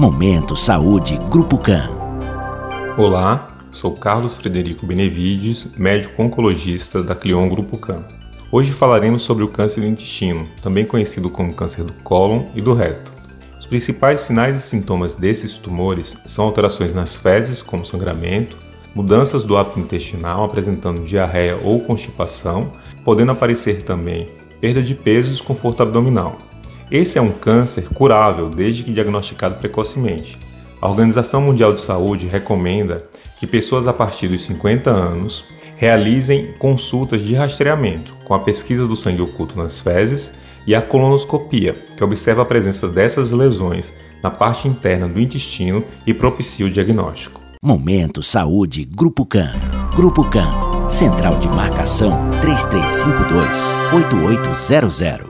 Momento Saúde Grupo CAM. Olá, sou Carlos Frederico Benevides, médico oncologista da Clion Grupo CAM. Hoje falaremos sobre o câncer do intestino, também conhecido como câncer do cólon e do reto. Os principais sinais e sintomas desses tumores são alterações nas fezes, como sangramento, mudanças do hábito intestinal apresentando diarreia ou constipação, podendo aparecer também perda de peso e desconforto abdominal. Esse é um câncer curável desde que diagnosticado precocemente. A Organização Mundial de Saúde recomenda que pessoas a partir dos 50 anos realizem consultas de rastreamento com a pesquisa do sangue oculto nas fezes e a colonoscopia, que observa a presença dessas lesões na parte interna do intestino e propicia o diagnóstico. Momento Saúde Grupo CAM. Grupo CAM. Central de Marcação 3352 8800.